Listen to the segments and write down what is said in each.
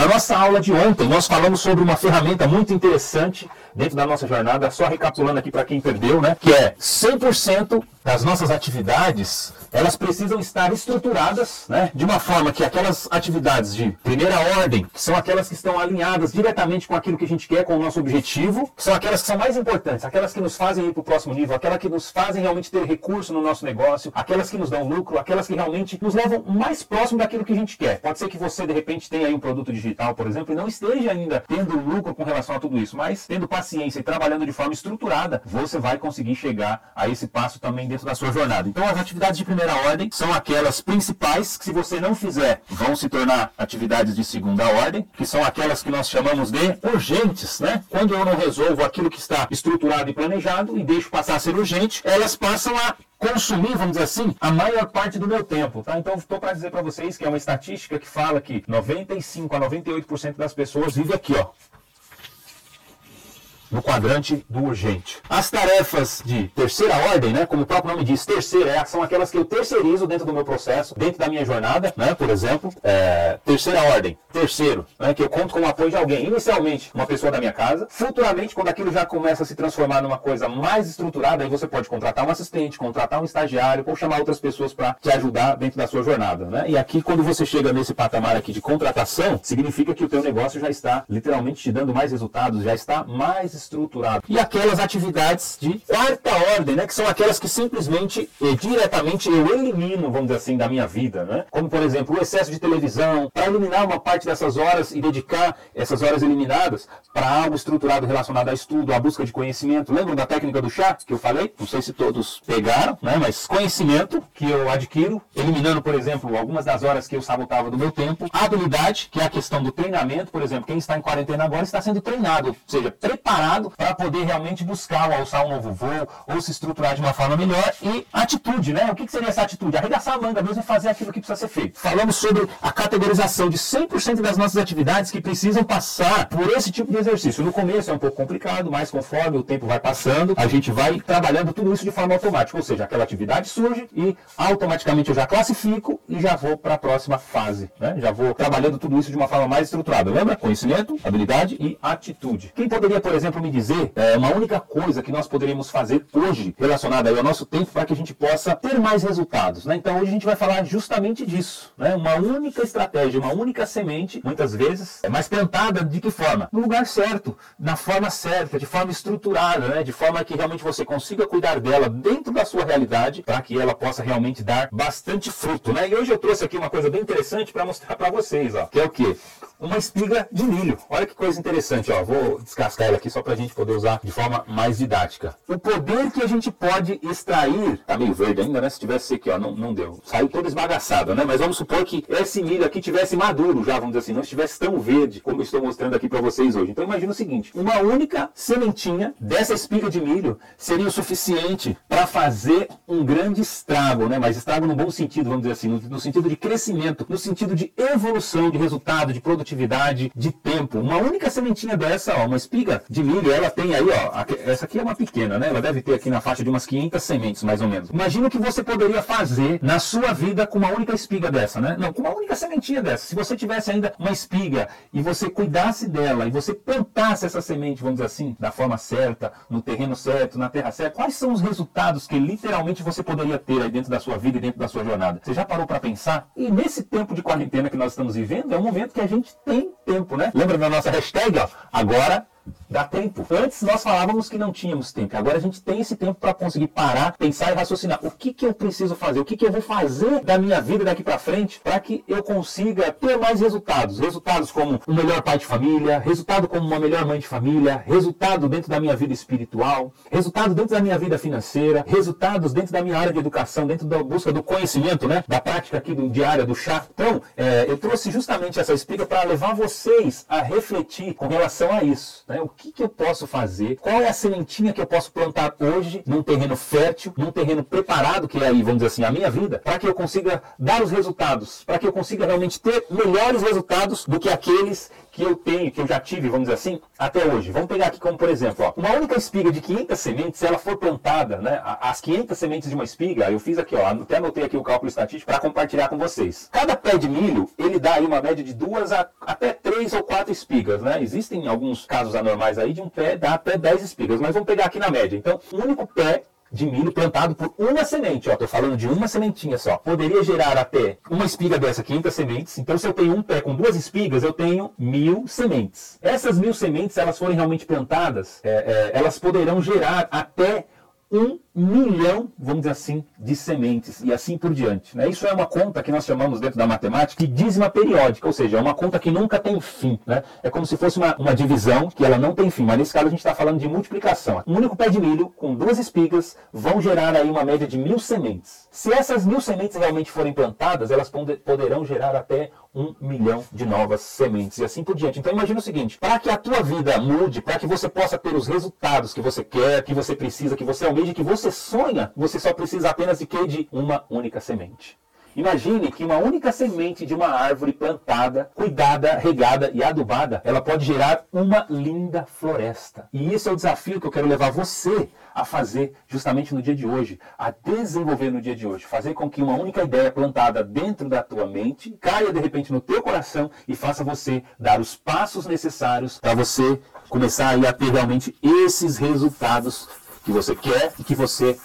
Na nossa aula de ontem, nós falamos sobre uma ferramenta muito interessante dentro da nossa jornada, só recapitulando aqui para quem perdeu, né? Que é 100% das nossas atividades, elas precisam estar estruturadas, né? De uma forma que aquelas atividades de primeira ordem, que são aquelas que estão alinhadas diretamente com aquilo que a gente quer, com o nosso objetivo, são aquelas que são mais importantes, aquelas que nos fazem ir para o próximo nível, aquelas que nos fazem realmente ter recurso no nosso negócio, aquelas que nos dão lucro, aquelas que realmente nos levam mais próximo daquilo que a gente quer. Pode ser que você, de repente, tenha aí um produto digital, por exemplo, e não esteja ainda tendo lucro com relação a tudo isso, mas tendo paciência e trabalhando de forma estruturada, você vai conseguir chegar a esse passo também dentro da sua jornada. Então, as atividades de primeira ordem são aquelas principais que, se você não fizer, vão se tornar atividades de segunda ordem, que são aquelas que nós chamamos de urgentes, né? Quando eu não resolvo aquilo que está estruturado e planejado e deixo passar a ser urgente, elas passam a consumir, vamos dizer assim, a maior parte do meu tempo, tá? Então, estou para dizer para vocês que é uma estatística que fala que 95 a 98% das pessoas vivem aqui, ó, no quadrante do urgente. As tarefas de terceira ordem, né, como o próprio nome diz, terceira, é, são aquelas que eu terceirizo dentro do meu processo, dentro da minha jornada, né, por exemplo, é, terceira ordem, terceiro, né, que eu conto com o apoio de alguém, inicialmente uma pessoa da minha casa, futuramente quando aquilo já começa a se transformar numa coisa mais estruturada, aí você pode contratar um assistente, contratar um estagiário ou chamar outras pessoas para te ajudar dentro da sua jornada, né? E aqui quando você chega nesse patamar aqui de contratação, significa que o teu negócio já está literalmente te dando mais resultados, já está mais estruturado. E aquelas atividades de quarta ordem, né, que são aquelas que simplesmente e diretamente eu elimino, vamos dizer assim, da minha vida, né? Como por exemplo, o excesso de televisão, para eliminar uma parte dessas horas e dedicar essas horas eliminadas para algo estruturado relacionado a estudo, a busca de conhecimento. Lembram da técnica do chá que eu falei? Não sei se todos pegaram, né? Mas conhecimento que eu adquiro, eliminando, por exemplo, algumas das horas que eu sabotava do meu tempo, habilidade, que é a questão do treinamento, por exemplo, quem está em quarentena agora está sendo treinado, ou seja, preparado para poder realmente buscar alçar um novo voo ou se estruturar de uma forma melhor e atitude, né? O que seria essa atitude? Arregaçar a manga mesmo e fazer aquilo que precisa ser feito. Falamos sobre a categorização de 100% das nossas atividades que precisam passar por esse tipo de exercício. No começo é um pouco complicado, mas conforme o tempo vai passando, a gente vai trabalhando tudo isso de forma automática. Ou seja, aquela atividade surge e automaticamente eu já classifico e já vou para a próxima fase. Né? Já vou trabalhando tudo isso de uma forma mais estruturada. Lembra? Conhecimento, habilidade e atitude. Quem poderia, por exemplo, me dizer é, uma única coisa que nós poderíamos fazer hoje relacionada ao nosso tempo para que a gente possa ter mais resultados? Né? Então hoje a gente vai falar justamente disso. Né? Uma única estratégia, uma única semente, muitas vezes, é mais plantada de que forma? No lugar certo, na forma certa, de forma estruturada, né? de forma que realmente você consiga cuidar dela dentro da sua realidade, para que ela possa realmente dar bastante fruto. Né? E hoje eu trouxe aqui uma coisa bem interessante para mostrar para vocês, ó, que é o que? Uma espiga de milho. Olha que coisa interessante, ó. Vou descascar ela aqui só para a gente poder usar de forma mais didática. O poder que a gente pode extrair, tá meio verde ainda, né? Se tivesse aqui, ó, não, não deu. Saiu toda esbagaçada, né? Mas vamos supor que esse milho aqui tivesse maduro já, vamos dizer assim, não estivesse tão verde como estou mostrando aqui para vocês hoje. Então imagina o seguinte, uma única sementinha dessa espiga de milho seria o suficiente para fazer um grande estrago, né? Mas estrago no bom sentido, vamos dizer assim, no, no sentido de crescimento, no sentido de evolução, de resultado, de produtividade, de tempo. Uma única sementinha dessa, ó, uma espiga de milho, ela tem aí, ó, essa aqui é uma pequena, né? Ela deve ter aqui na faixa de umas 500 sementes, mais ou menos. Imagina o que você poderia fazer na sua vida com uma única espiga dessa, né? Não, com uma única sementinha dessa. Se você tivesse ainda uma espiga e você cuidasse dela e você plantasse essa semente, vamos dizer assim, da forma certa, no terreno certo, na terra certa, quais são os resultados que literalmente você poderia ter aí dentro da sua vida e dentro da sua jornada? Você já parou para pensar? E nesse tempo de quarentena que nós estamos vivendo, é um momento que a gente tem tempo, né? Lembra da nossa hashtag, ó? Agora dá tempo. Antes nós falávamos que não tínhamos tempo. Agora a gente tem esse tempo para conseguir parar, pensar e raciocinar. O que, que eu preciso fazer? O que, que eu vou fazer da minha vida daqui para frente para que eu consiga ter mais resultados? Resultados como um melhor pai de família, resultado como uma melhor mãe de família, resultado dentro da minha vida espiritual, resultado dentro da minha vida financeira, resultados dentro da minha área de educação, dentro da busca do conhecimento, né? Da prática aqui do diária do chá. Então, é, eu trouxe justamente essa explica para levar vocês a refletir com relação a isso. Né? O que, que eu posso fazer? Qual é a sementinha que eu posso plantar hoje num terreno fértil, num terreno preparado, que é aí, vamos dizer assim, a minha vida, para que eu consiga dar os resultados, para que eu consiga realmente ter melhores resultados do que aqueles que eu tenho, que eu já tive, vamos dizer assim, até hoje. Vamos pegar aqui como, por exemplo, ó, uma única espiga de 500 sementes, se ela for plantada, né, as 500 sementes de uma espiga, eu fiz aqui, ó, até anotei aqui o cálculo estatístico para compartilhar com vocês. Cada pé de milho, ele dá aí uma média de duas a, até três ou quatro espigas, né? Existem alguns casos anormais aí de um pé dar até 10 espigas, mas vamos pegar aqui na média. Então, o único pé de milho plantado por uma semente, ó, tô falando de uma sementinha só, poderia gerar até uma espiga dessa, 500 sementes. Então, se eu tenho um pé com duas espigas, eu tenho mil sementes. Essas mil sementes, se elas forem realmente plantadas, é, é, elas poderão gerar até um milhão, vamos dizer assim, de sementes e assim por diante. Né? Isso é uma conta que nós chamamos dentro da matemática de dízima periódica, ou seja, é uma conta que nunca tem fim. Né? É como se fosse uma, uma divisão que ela não tem fim, mas nesse caso a gente está falando de multiplicação. Um único pé de milho com duas espigas vão gerar aí uma média de mil sementes. Se essas mil sementes realmente forem plantadas, elas poderão gerar até um milhão de novas sementes e assim por diante. Então imagina o seguinte: para que a tua vida mude, para que você possa ter os resultados que você quer, que você precisa, que você almeja, que você sonha, você só precisa apenas de que de uma única semente. Imagine que uma única semente de uma árvore plantada, cuidada, regada e adubada, ela pode gerar uma linda floresta. E isso é o desafio que eu quero levar você a fazer justamente no dia de hoje, a desenvolver no dia de hoje, fazer com que uma única ideia plantada dentro da tua mente caia de repente no teu coração e faça você dar os passos necessários para você começar a ter realmente esses resultados que você quer e que você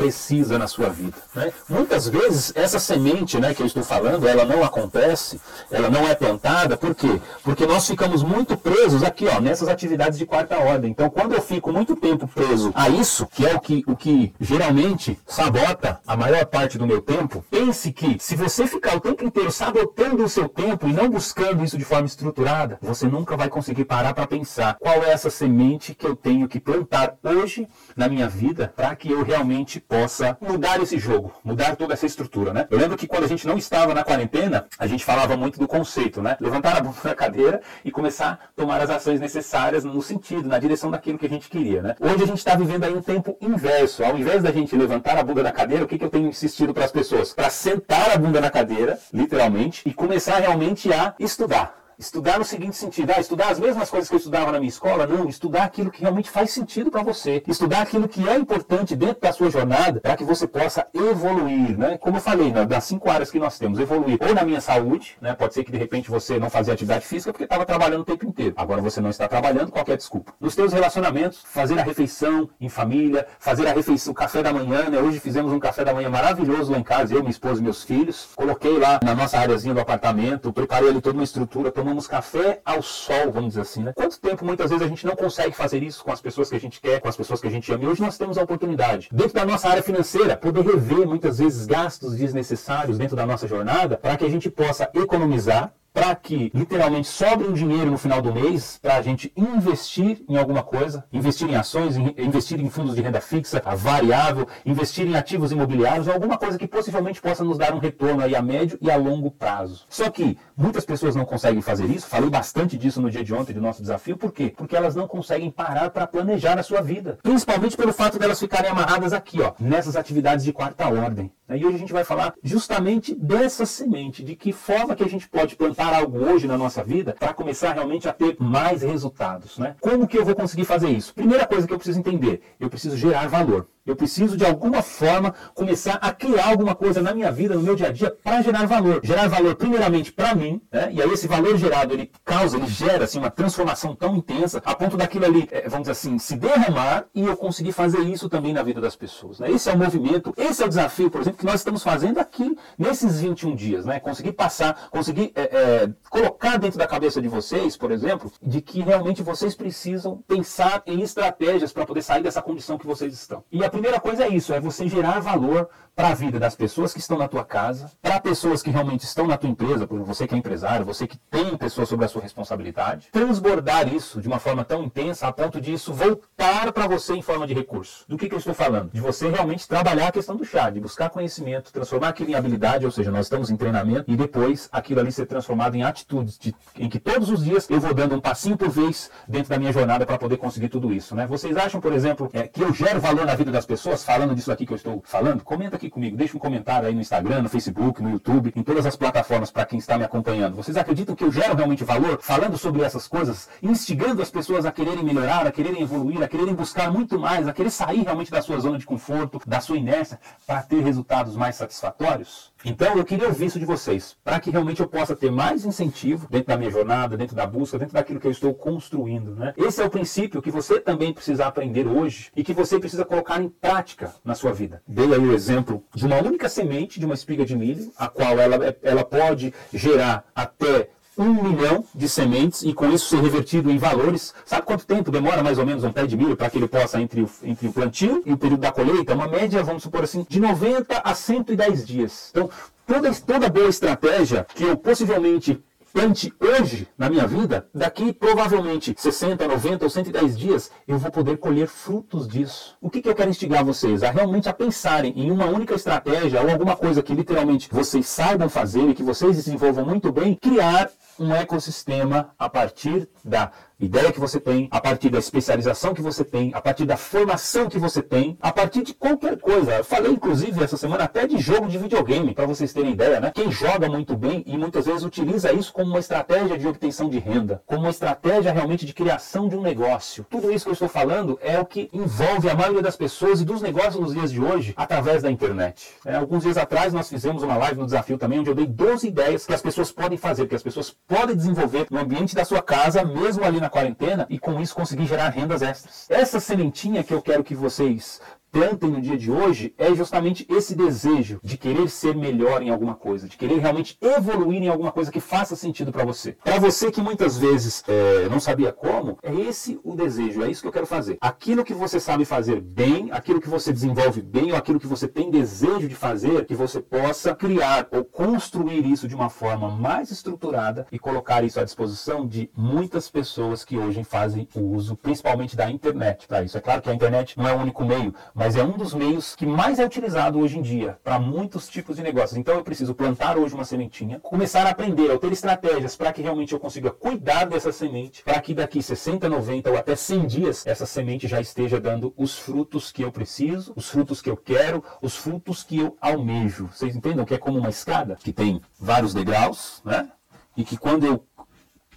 precisa na sua vida. Né? Muitas vezes essa semente né, que eu estou falando, ela não acontece, ela não é plantada, por quê? Porque nós ficamos muito presos aqui, ó, nessas atividades de quarta ordem. Então, quando eu fico muito tempo preso a isso, que é o que, o que geralmente sabota a maior parte do meu tempo, pense que se você ficar o tempo inteiro sabotando o seu tempo e não buscando isso de forma estruturada, você nunca vai conseguir parar para pensar qual é essa semente que eu tenho que plantar hoje na minha vida para que eu realmente possa mudar esse jogo, mudar toda essa estrutura, né? Eu lembro que quando a gente não estava na quarentena, a gente falava muito do conceito, né? Levantar a bunda da cadeira e começar a tomar as ações necessárias no sentido, na direção daquilo que a gente queria, né? Hoje a gente está vivendo aí um tempo inverso. Ao invés da gente levantar a bunda da cadeira, o que, que eu tenho insistido para as pessoas? Para sentar a bunda na cadeira, literalmente, e começar realmente a estudar Estudar no seguinte sentido, ah, estudar as mesmas coisas que eu estudava na minha escola? Não, estudar aquilo que realmente faz sentido para você. Estudar aquilo que é importante dentro da sua jornada para que você possa evoluir, né? Como eu falei, das cinco áreas que nós temos, evoluir ou na minha saúde, né? Pode ser que de repente você não fazia atividade física porque estava trabalhando o tempo inteiro. Agora você não está trabalhando, qualquer desculpa. Nos teus relacionamentos, fazer a refeição em família, fazer a refeição, o café da manhã, né? Hoje fizemos um café da manhã maravilhoso lá em casa, eu, minha esposa e meus filhos. Coloquei lá na nossa áreazinha do apartamento, preparei ali toda uma estrutura, tomamos tomamos café ao sol, vamos dizer assim, né? Quanto tempo muitas vezes a gente não consegue fazer isso com as pessoas que a gente quer, com as pessoas que a gente ama? E hoje nós temos a oportunidade, dentro da nossa área financeira, poder rever muitas vezes gastos desnecessários dentro da nossa jornada para que a gente possa economizar para que literalmente sobre um dinheiro no final do mês para a gente investir em alguma coisa, investir em ações, investir em fundos de renda fixa, variável, investir em ativos imobiliários, alguma coisa que possivelmente possa nos dar um retorno aí a médio e a longo prazo. Só que muitas pessoas não conseguem fazer isso. Falei bastante disso no dia de ontem do nosso desafio. Por quê? Porque elas não conseguem parar para planejar a sua vida, principalmente pelo fato delas ficarem amarradas aqui, ó, nessas atividades de quarta ordem. E hoje a gente vai falar justamente dessa semente, de que forma que a gente pode plantar algo hoje na nossa vida para começar realmente a ter mais resultados. Né? Como que eu vou conseguir fazer isso? Primeira coisa que eu preciso entender, eu preciso gerar valor. Eu preciso, de alguma forma, começar a criar alguma coisa na minha vida, no meu dia a dia, para gerar valor. Gerar valor, primeiramente, para mim, né? e aí esse valor gerado, ele causa, ele gera assim, uma transformação tão intensa, a ponto daquilo ali, é, vamos dizer assim, se derramar e eu conseguir fazer isso também na vida das pessoas. Né? Esse é o movimento, esse é o desafio, por exemplo, que nós estamos fazendo aqui nesses 21 dias. Né? Conseguir passar, conseguir é, é, colocar dentro da cabeça de vocês, por exemplo, de que realmente vocês precisam pensar em estratégias para poder sair dessa condição que vocês estão. E a primeira coisa é isso, é você gerar valor para a vida das pessoas que estão na tua casa, para pessoas que realmente estão na tua empresa, por você que é empresário, você que tem pessoas sobre a sua responsabilidade, transbordar isso de uma forma tão intensa a ponto de isso voltar para você em forma de recurso. Do que, que eu estou falando? De você realmente trabalhar a questão do chá, de buscar conhecimento, transformar aquilo em habilidade, ou seja, nós estamos em treinamento e depois aquilo ali ser transformado em atitudes, de, em que todos os dias eu vou dando um passinho por vez dentro da minha jornada para poder conseguir tudo isso. Né? Vocês acham, por exemplo, é, que eu gero valor na vida das pessoas falando disso aqui que eu estou falando? Comenta aqui comigo, deixa um comentário aí no Instagram, no Facebook, no YouTube, em todas as plataformas para quem está me acompanhando. Vocês acreditam que eu gero realmente valor falando sobre essas coisas, instigando as pessoas a quererem melhorar, a quererem evoluir, a quererem buscar muito mais, a querer sair realmente da sua zona de conforto, da sua inércia, para ter resultados mais satisfatórios? Então eu queria ouvir isso de vocês, para que realmente eu possa ter mais incentivo dentro da minha jornada, dentro da busca, dentro daquilo que eu estou construindo. Né? Esse é o princípio que você também precisa aprender hoje e que você precisa colocar em prática na sua vida. Dei aí o exemplo de uma única semente de uma espiga de milho, a qual ela, ela pode gerar até um milhão de sementes e com isso ser revertido em valores. Sabe quanto tempo demora mais ou menos um pé de milho para que ele possa, entre o, entre o plantio e o período da colheita? Uma média, vamos supor assim, de 90 a 110 dias. Então, toda, toda boa estratégia que eu possivelmente plante hoje na minha vida, daqui provavelmente 60, 90 ou 110 dias, eu vou poder colher frutos disso. O que, que eu quero instigar vocês? A realmente a pensarem em uma única estratégia ou alguma coisa que literalmente vocês saibam fazer e que vocês desenvolvam muito bem, criar um ecossistema a partir da ideia que você tem, a partir da especialização que você tem, a partir da formação que você tem, a partir de qualquer coisa. Eu falei, inclusive, essa semana até de jogo de videogame, para vocês terem ideia, né? Quem joga muito bem e muitas vezes utiliza isso como uma estratégia de obtenção de renda, como uma estratégia realmente de criação de um negócio. Tudo isso que eu estou falando é o que envolve a maioria das pessoas e dos negócios nos dias de hoje através da internet. É, alguns dias atrás nós fizemos uma live no desafio também, onde eu dei 12 ideias que as pessoas podem fazer, que as pessoas podem desenvolver no ambiente da sua casa, mesmo ali na quarentena e com isso conseguir gerar rendas extras. Essa sementinha que eu quero que vocês plantem no dia de hoje é justamente esse desejo de querer ser melhor em alguma coisa, de querer realmente evoluir em alguma coisa que faça sentido para você. Para você que muitas vezes é, não sabia como, é esse o desejo, é isso que eu quero fazer. Aquilo que você sabe fazer bem, aquilo que você desenvolve bem, ou aquilo que você tem desejo de fazer, que você possa criar ou construir isso de uma forma mais estruturada e colocar isso à disposição de muitas pessoas que hoje fazem o uso, principalmente da internet para isso. É claro que a internet não é o único meio, mas é um dos meios que mais é utilizado hoje em dia para muitos tipos de negócios. Então eu preciso plantar hoje uma sementinha, começar a aprender, a ter estratégias para que realmente eu consiga cuidar dessa semente, para que daqui 60, 90 ou até 100 dias essa semente já esteja dando os frutos que eu preciso, os frutos que eu quero, os frutos que eu almejo. Vocês entendam que é como uma escada que tem vários degraus, né? E que quando eu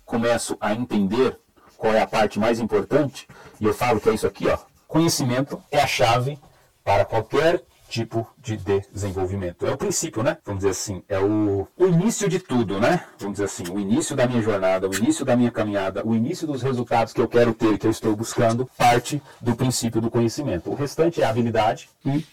começo a entender qual é a parte mais importante, e eu falo que é isso aqui, ó, Conhecimento é a chave para qualquer tipo de desenvolvimento. É o princípio, né? Vamos dizer assim, é o, o início de tudo, né? Vamos dizer assim, o início da minha jornada, o início da minha caminhada, o início dos resultados que eu quero ter, que eu estou buscando, parte do princípio do conhecimento. O restante é habilidade e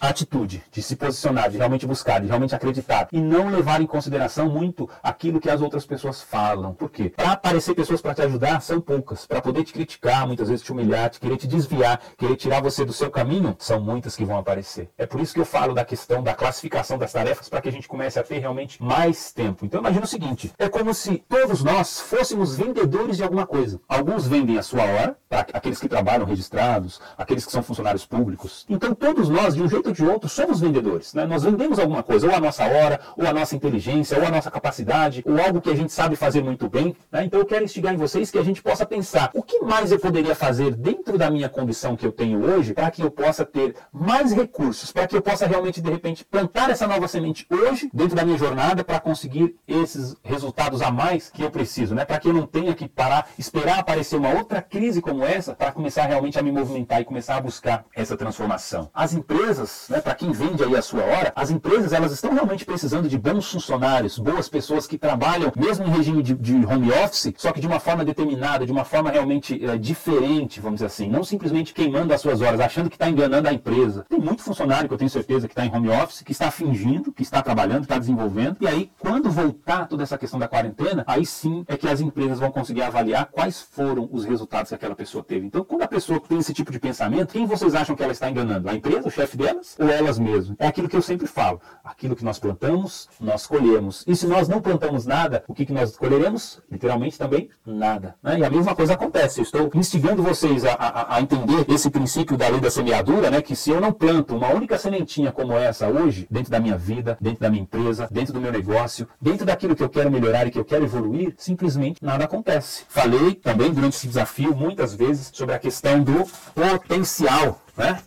atitude, de se posicionar, de realmente buscar, de realmente acreditar e não levar em consideração muito aquilo que as outras pessoas falam. Por quê? Para aparecer pessoas para te ajudar são poucas. Para poder te criticar, muitas vezes te humilhar, te querer te desviar, querer tirar você do seu caminho, são muitas que vão aparecer. É por isso que eu falo da questão da classificação das tarefas para que a gente comece a ter realmente mais tempo. Então imagina o seguinte: é como se todos nós fôssemos vendedores de alguma coisa. Alguns vendem a sua hora, para aqueles que trabalham registrados, aqueles que são funcionários públicos. Então todos nós, de um jeito de outro, somos vendedores. Né? Nós vendemos alguma coisa, ou a nossa hora, ou a nossa inteligência, ou a nossa capacidade, ou algo que a gente sabe fazer muito bem. Né? Então eu quero instigar em vocês que a gente possa pensar o que mais eu poderia fazer dentro da minha condição que eu tenho hoje para que eu possa ter mais recursos, para que eu possa realmente, de repente, plantar essa nova semente hoje, dentro da minha jornada, para conseguir esses resultados a mais que eu preciso, né? para que eu não tenha que parar, esperar aparecer uma outra crise como essa, para começar realmente a me movimentar e começar a buscar essa transformação. As empresas né, para quem vende aí a sua hora, as empresas elas estão realmente precisando de bons funcionários, boas pessoas que trabalham mesmo em regime de, de home office, só que de uma forma determinada, de uma forma realmente é, diferente, vamos dizer assim, não simplesmente queimando as suas horas, achando que está enganando a empresa. Tem muito funcionário que eu tenho certeza que está em home office, que está fingindo, que está trabalhando, que está desenvolvendo, e aí quando voltar toda essa questão da quarentena, aí sim é que as empresas vão conseguir avaliar quais foram os resultados que aquela pessoa teve. Então, quando a pessoa tem esse tipo de pensamento, quem vocês acham que ela está enganando? A empresa, o chefe delas? Ou elas mesmas. É aquilo que eu sempre falo. Aquilo que nós plantamos, nós colhemos. E se nós não plantamos nada, o que, que nós colheremos? Literalmente também nada. Né? E a mesma coisa acontece. Eu estou instigando vocês a, a, a, entender esse princípio da lei da semeadura, né? que se eu não planto uma única sementinha como essa hoje, dentro da minha vida, dentro da minha empresa, dentro do meu negócio, dentro daquilo que eu quero melhorar e que eu quero evoluir, simplesmente nada acontece. Falei também durante esse desafio muitas vezes sobre a questão do potencial. Né?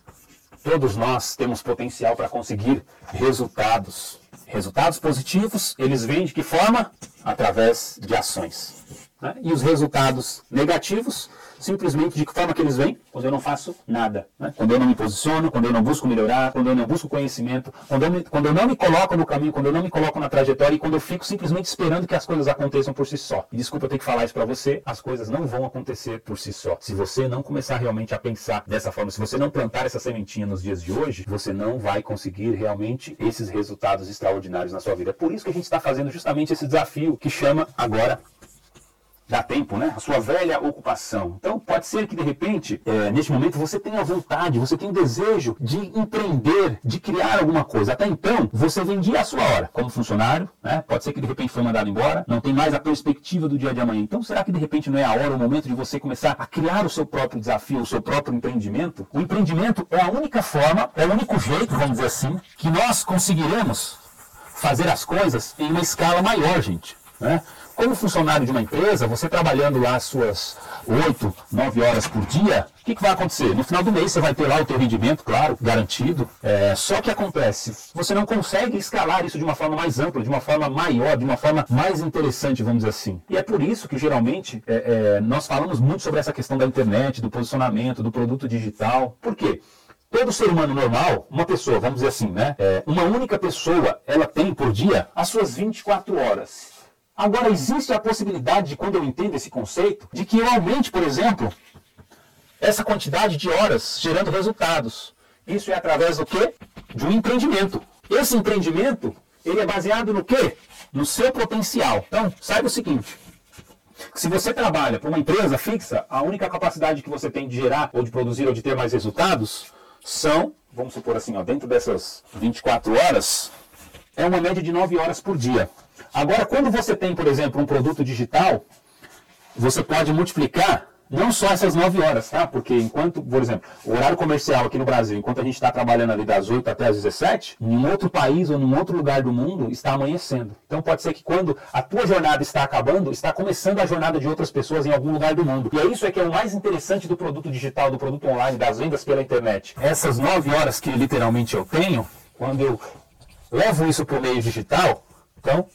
Todos nós temos potencial para conseguir resultados. Resultados positivos, eles vêm de que forma? Através de ações. Né? E os resultados negativos simplesmente de que forma que eles vêm? Quando eu não faço nada. Né? Quando eu não me posiciono, quando eu não busco melhorar, quando eu não busco conhecimento, quando eu, me, quando eu não me coloco no caminho, quando eu não me coloco na trajetória e quando eu fico simplesmente esperando que as coisas aconteçam por si só. E desculpa eu ter que falar isso para você, as coisas não vão acontecer por si só. Se você não começar realmente a pensar dessa forma, se você não plantar essa sementinha nos dias de hoje, você não vai conseguir realmente esses resultados extraordinários na sua vida. É por isso que a gente está fazendo justamente esse desafio que chama agora dá tempo, né? A sua velha ocupação. Então, pode ser que de repente, é, neste momento, você tenha vontade, você tenha o desejo de empreender, de criar alguma coisa. Até então, você vendia a sua hora como funcionário, né? Pode ser que de repente foi mandado embora, não tem mais a perspectiva do dia de amanhã. Então, será que de repente não é a hora, o momento de você começar a criar o seu próprio desafio, o seu próprio empreendimento? O empreendimento é a única forma, é o único jeito, vamos dizer assim, que nós conseguiremos fazer as coisas em uma escala maior, gente. Né? Como funcionário de uma empresa, você trabalhando lá as suas 8, 9 horas por dia, o que, que, vai acontecer? No final do mês você vai ter lá o teu rendimento, claro, garantido. É, só que acontece, você não consegue escalar isso de uma forma mais ampla, de uma forma maior, de uma forma mais interessante, vamos dizer assim. E é por isso que geralmente é, é, nós falamos muito sobre essa questão da internet, do posicionamento, do produto digital. Por quê? Todo ser humano normal, uma pessoa, vamos dizer assim, né? É, uma única pessoa, ela tem por dia as suas 24 horas. Agora, existe a possibilidade de, quando eu entendo esse conceito, de que eu aumente, por exemplo, essa quantidade de horas gerando resultados. Isso é através do quê? De um empreendimento. Esse empreendimento, ele é baseado no quê? No seu potencial. Então, saiba o seguinte. Se você trabalha para uma empresa fixa, a única capacidade que você tem de gerar, ou de produzir, ou de ter mais resultados, são, vamos supor assim, ó, dentro dessas 24 horas, é uma média de 9 horas por dia. Agora, quando você tem, por exemplo, um produto digital, você pode multiplicar não só essas 9 horas, tá? Porque enquanto, por exemplo, o horário comercial aqui no Brasil, enquanto a gente está trabalhando ali das 8 até as 17, em outro país ou em outro lugar do mundo está amanhecendo. Então pode ser que quando a tua jornada está acabando, está começando a jornada de outras pessoas em algum lugar do mundo. E é isso é que é o mais interessante do produto digital, do produto online, das vendas pela internet. Essas 9 horas que literalmente eu tenho, quando eu levo isso para o meio digital, então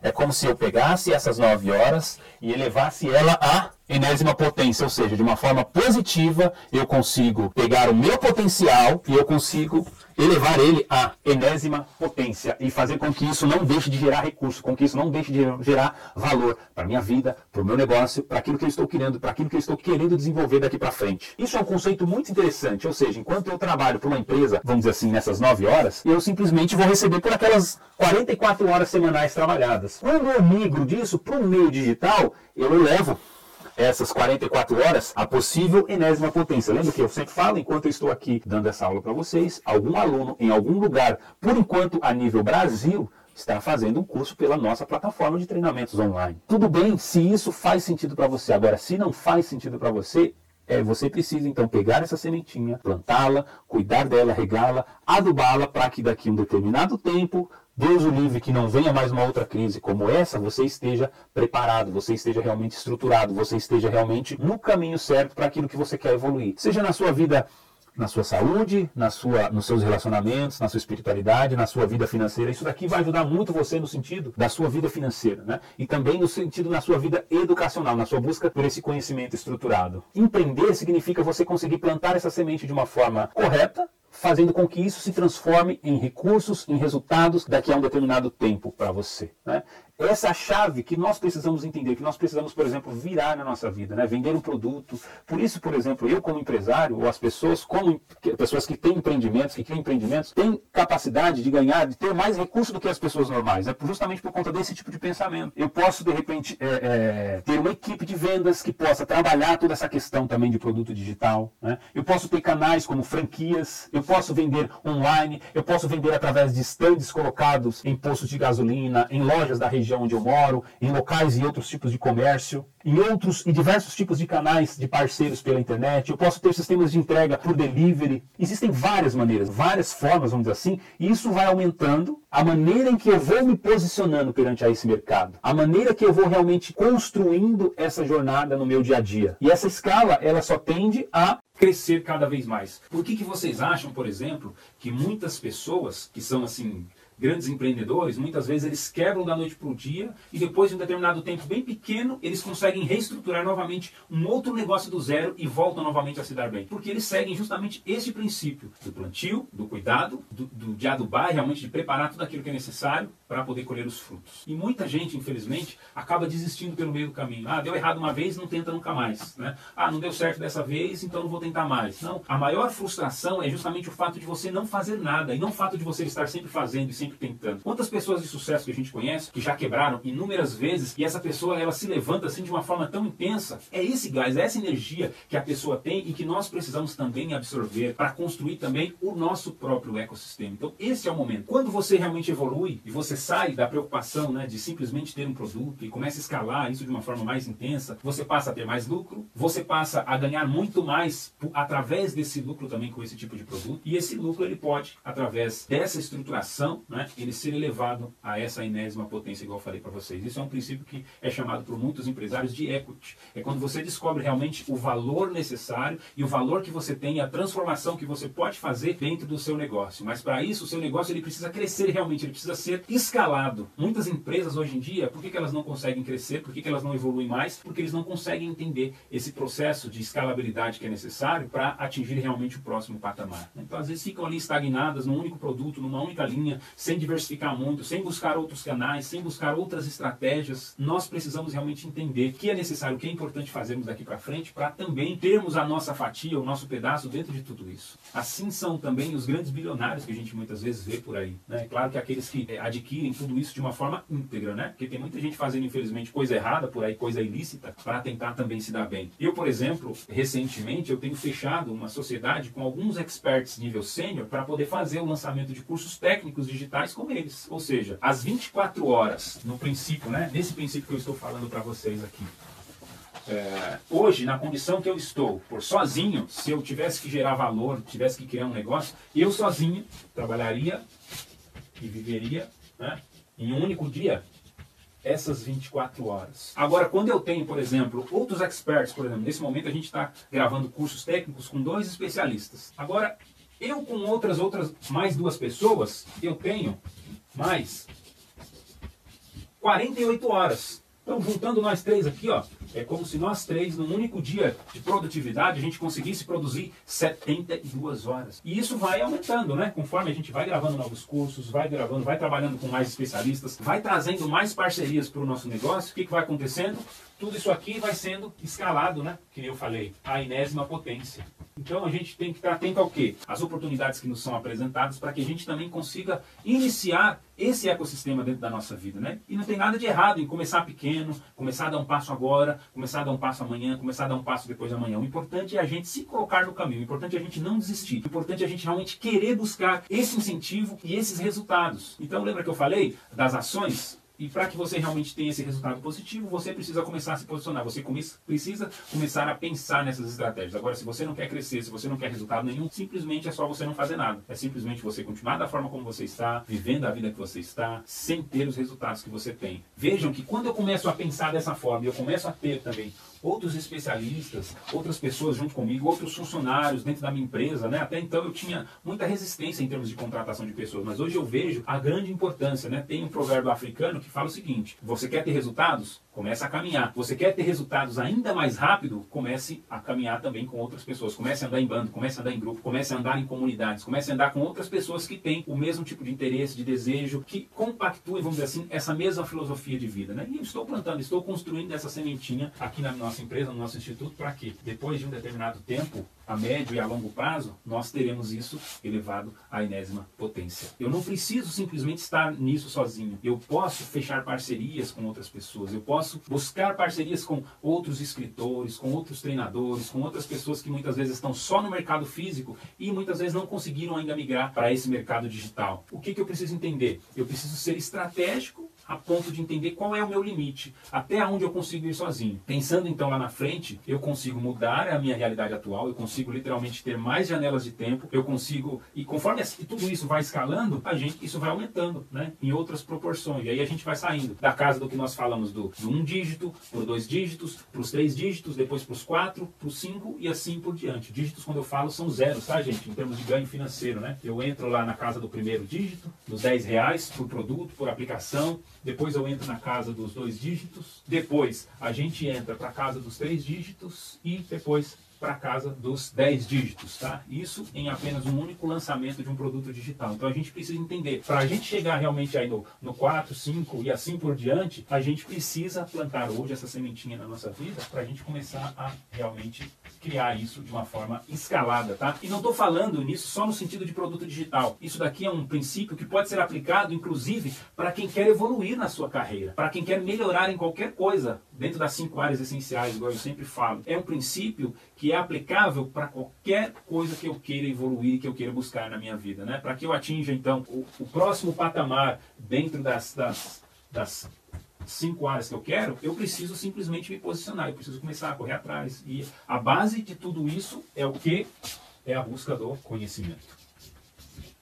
é como se eu pegasse essas nove horas e elevasse ela à enésima potência, ou seja, de uma forma positiva, eu consigo pegar o meu potencial e eu consigo elevar ele à enésima potência e fazer com que isso não deixe de gerar recurso, com que isso não deixe de gerar valor para minha vida, para o meu negócio, para aquilo que eu estou querendo, para aquilo que eu estou querendo desenvolver daqui para frente. Isso é um conceito muito interessante, ou seja, enquanto eu trabalho para uma empresa, vamos dizer assim, nessas nove horas, eu simplesmente vou receber por aquelas 44 horas semanais trabalhadas. Quando eu migro disso para o meio digital, eu elevo essas 44 horas a possível enésima potência. Lembra que eu sempre falo, enquanto eu estou aqui dando essa aula para vocês, algum aluno em algum lugar, por enquanto a nível Brasil, está fazendo um curso pela nossa plataforma de treinamentos online. Tudo bem se isso faz sentido para você. Agora, se não faz sentido para você, é, você precisa então pegar essa sementinha, plantá-la, cuidar dela, regá-la, adubá-la para que daqui a um determinado tempo Deus o livre que não venha mais uma outra crise como essa, você esteja preparado, você esteja realmente estruturado, você esteja realmente no caminho certo para aquilo que você quer evoluir. Seja na sua vida na sua saúde, na sua, nos seus relacionamentos, na sua espiritualidade, na sua vida financeira. Isso daqui vai ajudar muito você no sentido da sua vida financeira, né? E também no sentido na sua vida educacional, na sua busca por esse conhecimento estruturado. Empreender significa você conseguir plantar essa semente de uma forma correta, fazendo com que isso se transforme em recursos, em resultados daqui a um determinado tempo para você. Né? Essa é chave que nós precisamos entender, que nós precisamos, por exemplo, virar na nossa vida, né? vender um produto. Por isso, por exemplo, eu como empresário, ou as pessoas como pessoas que têm empreendimentos, que criam empreendimentos, têm capacidade de ganhar, de ter mais recursos do que as pessoas normais. É justamente por conta desse tipo de pensamento. Eu posso, de repente, é, é, ter uma equipe de vendas que possa trabalhar toda essa questão também de produto digital. Né? Eu posso ter canais como franquias, eu posso vender online, eu posso vender através de stands colocados em postos de gasolina, em lojas da região região onde eu moro, em locais e outros tipos de comércio, em outros e diversos tipos de canais de parceiros pela internet. Eu posso ter sistemas de entrega por delivery. Existem várias maneiras, várias formas, vamos dizer assim, e isso vai aumentando a maneira em que eu vou me posicionando perante a esse mercado, a maneira que eu vou realmente construindo essa jornada no meu dia a dia. E essa escala, ela só tende a crescer cada vez mais. Por que, que vocês acham, por exemplo, que muitas pessoas que são assim grandes empreendedores, muitas vezes eles quebram da noite para o dia e depois de um determinado tempo bem pequeno, eles conseguem reestruturar novamente um outro negócio do zero e voltam novamente a se dar bem. Porque eles seguem justamente esse princípio do plantio, do cuidado, do, do de adubar, realmente de preparar tudo aquilo que é necessário para poder colher os frutos. E muita gente, infelizmente, acaba desistindo pelo meio do caminho. Ah, deu errado uma vez, não tenta nunca mais. Né? Ah, não deu certo dessa vez, então não vou tentar mais. Não, a maior frustração é justamente o fato de você não fazer nada e não o fato de você estar sempre fazendo e sempre tentando. Quantas pessoas de sucesso que a gente conhece, que já quebraram inúmeras vezes, e essa pessoa ela se levanta assim de uma forma tão intensa? É esse gás, é essa energia que a pessoa tem e que nós precisamos também absorver para construir também o nosso próprio ecossistema. Então, esse é o momento. Quando você realmente evolui e você sai da preocupação né, de simplesmente ter um produto e começa a escalar isso de uma forma mais intensa, você passa a ter mais lucro, você passa a ganhar muito mais através desse lucro também com esse tipo de produto. E esse lucro ele pode, através dessa estruturação, né, ele ser elevado a essa enésima potência, igual eu falei para vocês. Isso é um princípio que é chamado por muitos empresários de equity. É quando você descobre realmente o valor necessário e o valor que você tem, a transformação que você pode fazer dentro do seu negócio. Mas para isso, o seu negócio ele precisa crescer realmente, ele precisa ser escalado. Muitas empresas hoje em dia, por que, que elas não conseguem crescer? Por que, que elas não evoluem mais? Porque eles não conseguem entender esse processo de escalabilidade que é necessário para atingir realmente o próximo patamar. Então, às vezes ficam ali estagnadas num único produto, numa única linha, sem diversificar muito, sem buscar outros canais, sem buscar outras estratégias, nós precisamos realmente entender o que é necessário, o que é importante fazermos daqui para frente para também termos a nossa fatia, o nosso pedaço dentro de tudo isso. Assim são também os grandes bilionários que a gente muitas vezes vê por aí. Né? É claro que aqueles que é, adquirem tudo isso de uma forma íntegra, né? Porque tem muita gente fazendo, infelizmente, coisa errada por aí, coisa ilícita, para tentar também se dar bem. Eu, por exemplo, recentemente, eu tenho fechado uma sociedade com alguns experts nível sênior para poder fazer o lançamento de cursos técnicos digitais com eles. Ou seja, as 24 horas, no princípio, né? Nesse princípio que eu estou falando para vocês aqui. É, hoje, na condição que eu estou, por sozinho, se eu tivesse que gerar valor, tivesse que criar um negócio, eu sozinho trabalharia e viveria né, em um único dia essas 24 horas. Agora, quando eu tenho, por exemplo, outros experts, por exemplo, nesse momento a gente está gravando cursos técnicos com dois especialistas. Agora, eu com outras, outras, mais duas pessoas, eu tenho mais 48 horas. Então, juntando nós três aqui, ó, é como se nós três, num único dia de produtividade, a gente conseguisse produzir 72 horas. E isso vai aumentando, né? Conforme a gente vai gravando novos cursos, vai gravando, vai trabalhando com mais especialistas, vai trazendo mais parcerias para o nosso negócio. O que, que vai acontecendo? Tudo isso aqui vai sendo escalado, né? Que eu falei, a enésima potência. Então a gente tem que estar atento ao quê? As oportunidades que nos são apresentadas para que a gente também consiga iniciar esse ecossistema dentro da nossa vida, né? E não tem nada de errado em começar pequeno, começar a dar um passo agora, começar a dar um passo amanhã, começar a dar um passo depois de amanhã. O importante é a gente se colocar no caminho, o importante é a gente não desistir, o importante é a gente realmente querer buscar esse incentivo e esses resultados. Então lembra que eu falei das ações? E para que você realmente tenha esse resultado positivo, você precisa começar a se posicionar. Você come precisa começar a pensar nessas estratégias. Agora, se você não quer crescer, se você não quer resultado nenhum, simplesmente é só você não fazer nada. É simplesmente você continuar da forma como você está, vivendo a vida que você está, sem ter os resultados que você tem. Vejam que quando eu começo a pensar dessa forma, eu começo a ter também outros especialistas, outras pessoas junto comigo, outros funcionários dentro da minha empresa, né? Até então eu tinha muita resistência em termos de contratação de pessoas, mas hoje eu vejo a grande importância, né? Tem um provérbio africano que fala o seguinte: você quer ter resultados? Comece a caminhar. Você quer ter resultados ainda mais rápido? Comece a caminhar também com outras pessoas. Comece a andar em bando, comece a andar em grupo, comece a andar em comunidades, comece a andar com outras pessoas que têm o mesmo tipo de interesse, de desejo, que compactuem, vamos dizer assim, essa mesma filosofia de vida, né? E eu estou plantando, estou construindo essa sementinha aqui na nossa empresa, no nosso instituto, para que depois de um determinado tempo a médio e a longo prazo, nós teremos isso elevado à enésima potência. Eu não preciso simplesmente estar nisso sozinho. Eu posso fechar parcerias com outras pessoas, eu posso buscar parcerias com outros escritores, com outros treinadores, com outras pessoas que muitas vezes estão só no mercado físico e muitas vezes não conseguiram ainda migrar para esse mercado digital. O que, que eu preciso entender? Eu preciso ser estratégico a ponto de entender qual é o meu limite, até onde eu consigo ir sozinho. Pensando então lá na frente, eu consigo mudar a minha realidade atual, eu consigo literalmente ter mais janelas de tempo, eu consigo, e conforme tudo isso vai escalando, a gente, isso vai aumentando, né, em outras proporções. E aí a gente vai saindo da casa do que nós falamos do, do um dígito, por dois dígitos, para os três dígitos, depois para os quatro, para os cinco e assim por diante. Dígitos, quando eu falo, são zeros, tá, gente? Em termos de ganho financeiro, né? Eu entro lá na casa do primeiro dígito, dos 10 reais por produto, por aplicação. Depois eu entro na casa dos dois dígitos. Depois a gente entra para a casa dos três dígitos e depois para casa dos 10 dígitos, tá? Isso em apenas um único lançamento de um produto digital. Então a gente precisa entender, para a gente chegar realmente aí no, no 4, 5 e assim por diante, a gente precisa plantar hoje essa sementinha na nossa vida para a gente começar a realmente criar isso de uma forma escalada, tá? E não estou falando nisso só no sentido de produto digital. Isso daqui é um princípio que pode ser aplicado, inclusive, para quem quer evoluir na sua carreira, para quem quer melhorar em qualquer coisa dentro das cinco áreas essenciais, igual eu sempre falo. É um princípio que é aplicável para qualquer coisa que eu queira evoluir, que eu queira buscar na minha vida, né? Para que eu atinja então o, o próximo patamar dentro das, das, das cinco áreas que eu quero, eu preciso simplesmente me posicionar, eu preciso começar a correr atrás. E a base de tudo isso é o que? É a busca do conhecimento.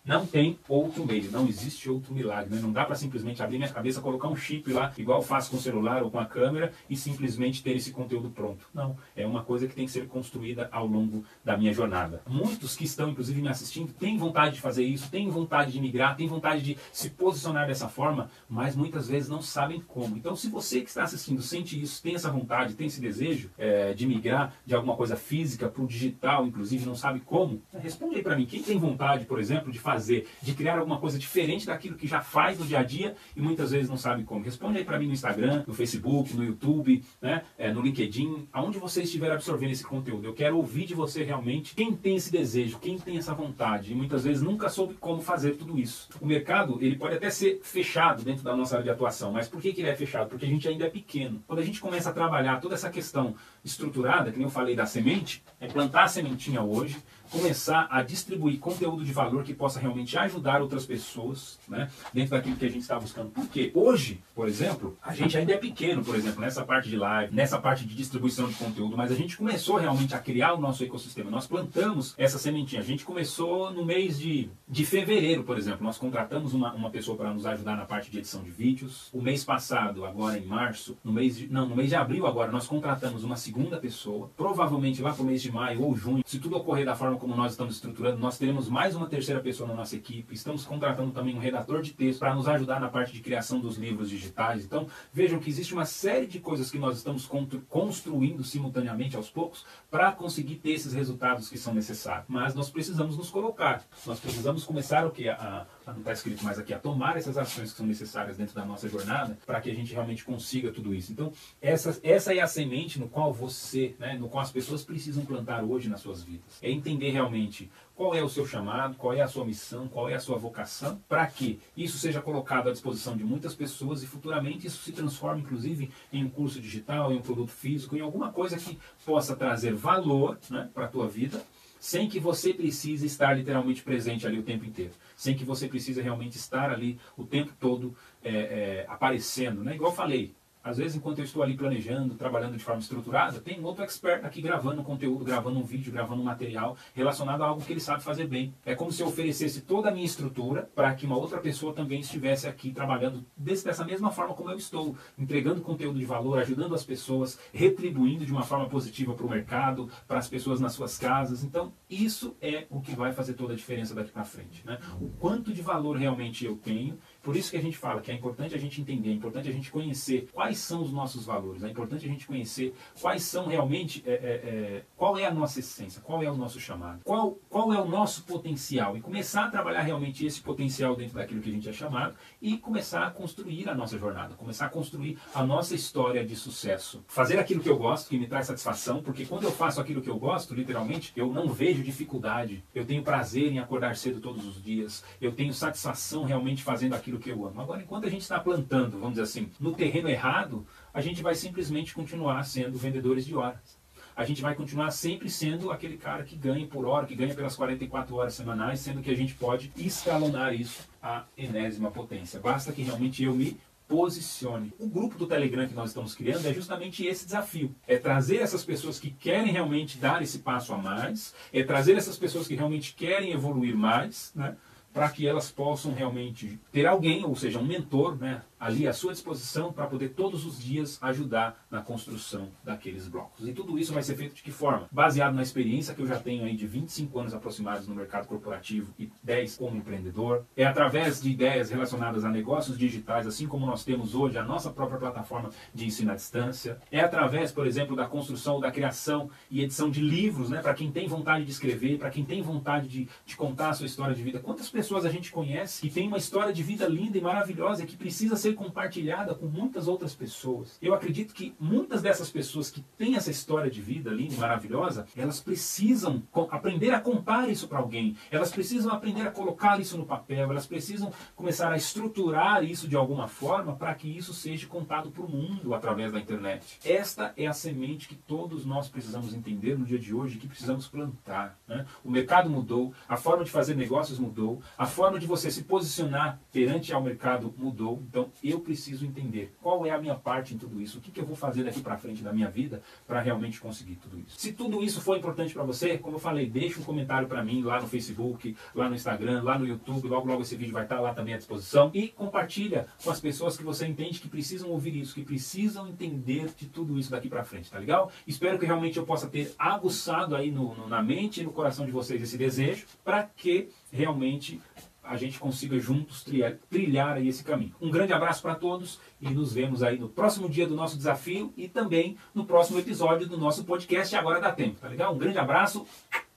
Não tem outro meio, não existe outro milagre. Né? Não dá para simplesmente abrir minha cabeça, colocar um chip lá, igual faço com o celular ou com a câmera, e simplesmente ter esse conteúdo pronto. Não, é uma coisa que tem que ser construída ao longo da minha jornada. Muitos que estão, inclusive, me assistindo, têm vontade de fazer isso, têm vontade de migrar, têm vontade de se posicionar dessa forma, mas muitas vezes não sabem como. Então, se você que está assistindo sente isso, tem essa vontade, tem esse desejo é, de migrar de alguma coisa física para o digital, inclusive, não sabe como, responde aí para mim. Quem tem vontade, por exemplo, de fazer fazer, de criar alguma coisa diferente daquilo que já faz no dia a dia e muitas vezes não sabe como. Responde aí para mim no Instagram, no Facebook, no YouTube, né, é, no LinkedIn, aonde você estiver absorvendo esse conteúdo. Eu quero ouvir de você realmente quem tem esse desejo, quem tem essa vontade e muitas vezes nunca soube como fazer tudo isso. O mercado, ele pode até ser fechado dentro da nossa área de atuação, mas por que, que ele é fechado? Porque a gente ainda é pequeno. Quando a gente começa a trabalhar toda essa questão estruturada, que nem eu falei da semente, é plantar a sementinha hoje, começar a distribuir conteúdo de valor que possa realmente ajudar outras pessoas, né, dentro daquilo que a gente está buscando. Porque hoje, por exemplo, a gente ainda é pequeno, por exemplo, nessa parte de live, nessa parte de distribuição de conteúdo, mas a gente começou realmente a criar o nosso ecossistema. Nós plantamos essa sementinha. A gente começou no mês de, de fevereiro, por exemplo. Nós contratamos uma, uma pessoa para nos ajudar na parte de edição de vídeos. O mês passado, agora em março, no mês de, não, no mês de abril agora, nós contratamos uma segunda pessoa. Provavelmente lá para o mês de maio ou junho, se tudo ocorrer da forma como nós estamos estruturando, nós teremos mais uma terceira pessoa na nossa equipe. Estamos contratando também um redator de texto para nos ajudar na parte de criação dos livros digitais. Então, vejam que existe uma série de coisas que nós estamos construindo simultaneamente aos poucos para conseguir ter esses resultados que são necessários. Mas nós precisamos nos colocar. Nós precisamos começar o que a, não está escrito mais aqui, a tomar essas ações que são necessárias dentro da nossa jornada para que a gente realmente consiga tudo isso. Então, essa, essa é a semente no qual você, né, no qual as pessoas precisam plantar hoje nas suas vidas. É entender realmente qual é o seu chamado, qual é a sua missão, qual é a sua vocação, para que isso seja colocado à disposição de muitas pessoas e futuramente isso se transforme, inclusive, em um curso digital, em um produto físico, em alguma coisa que possa trazer valor né, para a tua vida, sem que você precise estar literalmente presente ali o tempo inteiro, sem que você precise realmente estar ali o tempo todo é, é, aparecendo. Né? Igual eu falei, às vezes, enquanto eu estou ali planejando, trabalhando de forma estruturada, tem outro expert aqui gravando conteúdo, gravando um vídeo, gravando um material relacionado a algo que ele sabe fazer bem. É como se eu oferecesse toda a minha estrutura para que uma outra pessoa também estivesse aqui trabalhando dessa mesma forma como eu estou, entregando conteúdo de valor, ajudando as pessoas, retribuindo de uma forma positiva para o mercado, para as pessoas nas suas casas. Então, isso é o que vai fazer toda a diferença daqui para frente. Né? O quanto de valor realmente eu tenho por isso que a gente fala que é importante a gente entender, é importante a gente conhecer quais são os nossos valores, é importante a gente conhecer quais são realmente, é, é, é, qual é a nossa essência, qual é o nosso chamado, qual, qual é o nosso potencial e começar a trabalhar realmente esse potencial dentro daquilo que a gente é chamado e começar a construir a nossa jornada, começar a construir a nossa história de sucesso. Fazer aquilo que eu gosto, que me traz satisfação, porque quando eu faço aquilo que eu gosto, literalmente, eu não vejo dificuldade, eu tenho prazer em acordar cedo todos os dias, eu tenho satisfação realmente fazendo aquilo aquilo que eu amo. Agora, enquanto a gente está plantando, vamos dizer assim, no terreno errado, a gente vai simplesmente continuar sendo vendedores de horas. A gente vai continuar sempre sendo aquele cara que ganha por hora, que ganha pelas 44 horas semanais, sendo que a gente pode escalonar isso à enésima potência. Basta que realmente eu me posicione. O grupo do Telegram que nós estamos criando é justamente esse desafio. É trazer essas pessoas que querem realmente dar esse passo a mais, é trazer essas pessoas que realmente querem evoluir mais, né? Para que elas possam realmente ter alguém, ou seja, um mentor, né, ali à sua disposição para poder todos os dias ajudar na construção daqueles blocos. E tudo isso vai ser feito de que forma? Baseado na experiência que eu já tenho aí de 25 anos aproximados no mercado corporativo e 10 como empreendedor. É através de ideias relacionadas a negócios digitais, assim como nós temos hoje a nossa própria plataforma de ensino à distância. É através, por exemplo, da construção, da criação e edição de livros, né, para quem tem vontade de escrever, para quem tem vontade de, de contar a sua história de vida. Quantas pessoas a gente conhece que tem uma história de vida linda e maravilhosa e que precisa ser compartilhada com muitas outras pessoas. Eu acredito que muitas dessas pessoas que têm essa história de vida linda maravilhosa, elas precisam aprender a contar isso para alguém. Elas precisam aprender a colocar isso no papel. Elas precisam começar a estruturar isso de alguma forma para que isso seja contado para o mundo através da internet. Esta é a semente que todos nós precisamos entender no dia de hoje, que precisamos plantar. Né? O mercado mudou, a forma de fazer negócios mudou, a forma de você se posicionar perante ao mercado mudou. Então, eu preciso entender qual é a minha parte em tudo isso, o que, que eu vou fazer daqui para frente da minha vida para realmente conseguir tudo isso. Se tudo isso for importante para você, como eu falei, deixe um comentário para mim lá no Facebook, lá no Instagram, lá no YouTube, logo logo esse vídeo vai estar lá também à disposição e compartilha com as pessoas que você entende que precisam ouvir isso, que precisam entender de tudo isso daqui para frente, tá legal? Espero que realmente eu possa ter aguçado aí no, no, na mente e no coração de vocês esse desejo para que realmente a gente consiga juntos trilhar, trilhar esse caminho. Um grande abraço para todos e nos vemos aí no próximo dia do nosso desafio e também no próximo episódio do nosso podcast Agora Dá Tempo, tá legal? Um grande abraço,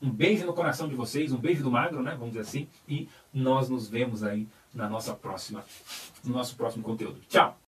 um beijo no coração de vocês, um beijo do magro, né? Vamos dizer assim, e nós nos vemos aí na nossa próxima, no nosso próximo conteúdo. Tchau!